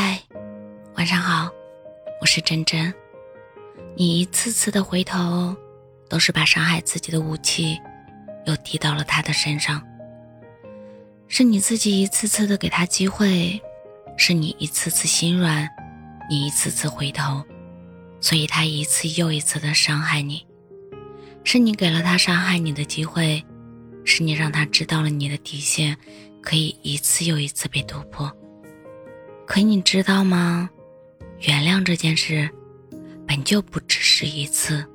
嗨，晚上好，我是真真。你一次次的回头，都是把伤害自己的武器又递到了他的身上。是你自己一次次的给他机会，是你一次次心软，你一次次回头，所以他一次又一次的伤害你。是你给了他伤害你的机会，是你让他知道了你的底线，可以一次又一次被突破。可你知道吗？原谅这件事，本就不只是一次，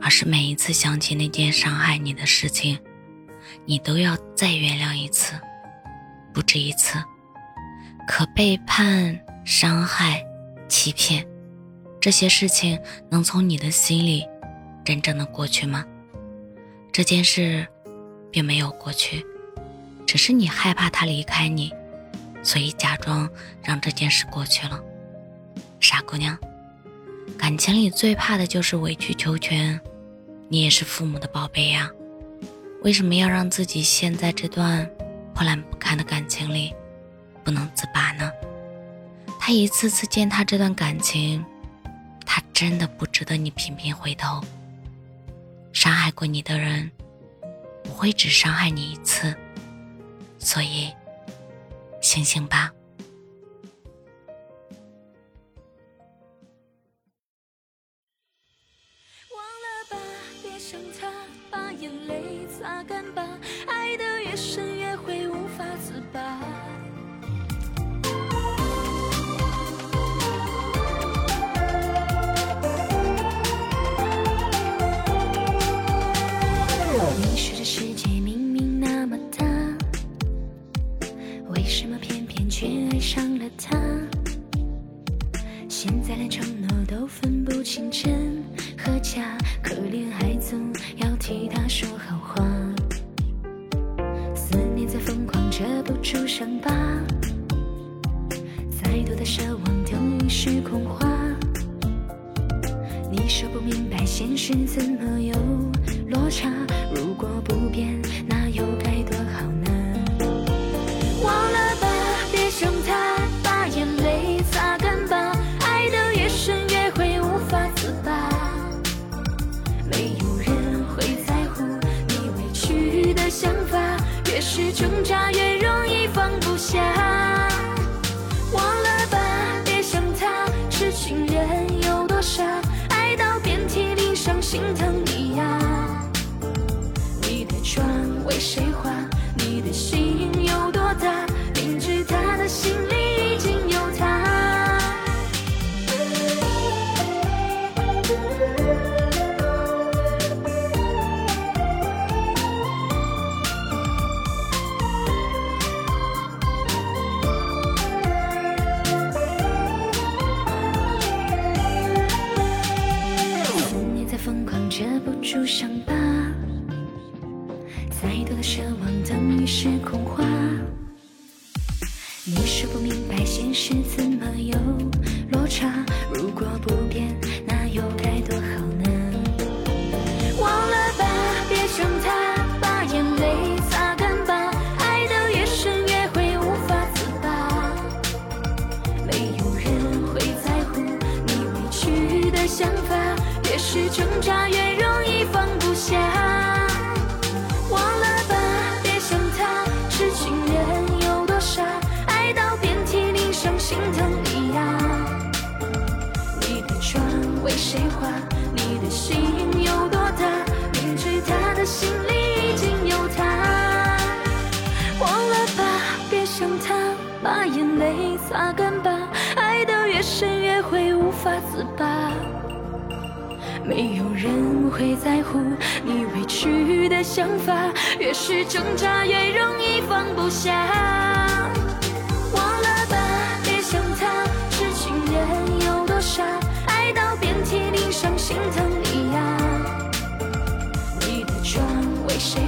而是每一次想起那件伤害你的事情，你都要再原谅一次，不止一次。可背叛、伤害、欺骗，这些事情能从你的心里真正的过去吗？这件事并没有过去，只是你害怕他离开你。所以假装让这件事过去了，傻姑娘。感情里最怕的就是委曲求全，你也是父母的宝贝呀，为什么要让自己陷在这段破烂不堪的感情里，不能自拔呢？他一次次践踏这段感情，他真的不值得你频频回头。伤害过你的人，不会只伤害你一次，所以。醒醒吧！忘了吧，别想他，把眼泪擦干吧。爱的越深，越会无法自拔。真和假，可怜还总要替他说好话。思念在疯狂，遮不住伤疤。再多的奢望都已是空话。你说不明白现实怎是挣扎越容遮不住伤疤，再多的奢望等于是空话。你是不明白现实怎么有落差，如果不变，那又该多好呢？忘了吧，别想他，把眼泪擦干吧。爱的越深，越会无法自拔。没有人会在乎你委屈的想法。越是挣扎，越把眼泪擦干吧，爱得越深越会无法自拔。没有人会在乎你委屈的想法，越是挣扎越容易放不下。忘了吧，别想他，痴情人有多傻，爱到遍体鳞伤，心疼你呀。你的妆为谁？